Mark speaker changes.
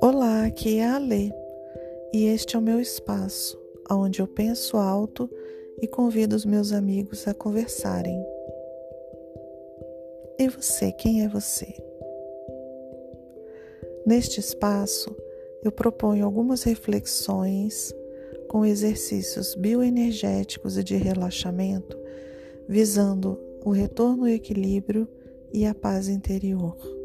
Speaker 1: Olá, aqui é a Lê e este é o meu espaço, onde eu penso alto e convido os meus amigos a conversarem. E você, quem é você? Neste espaço, eu proponho algumas reflexões com exercícios bioenergéticos e de relaxamento, visando o retorno ao equilíbrio e a paz interior.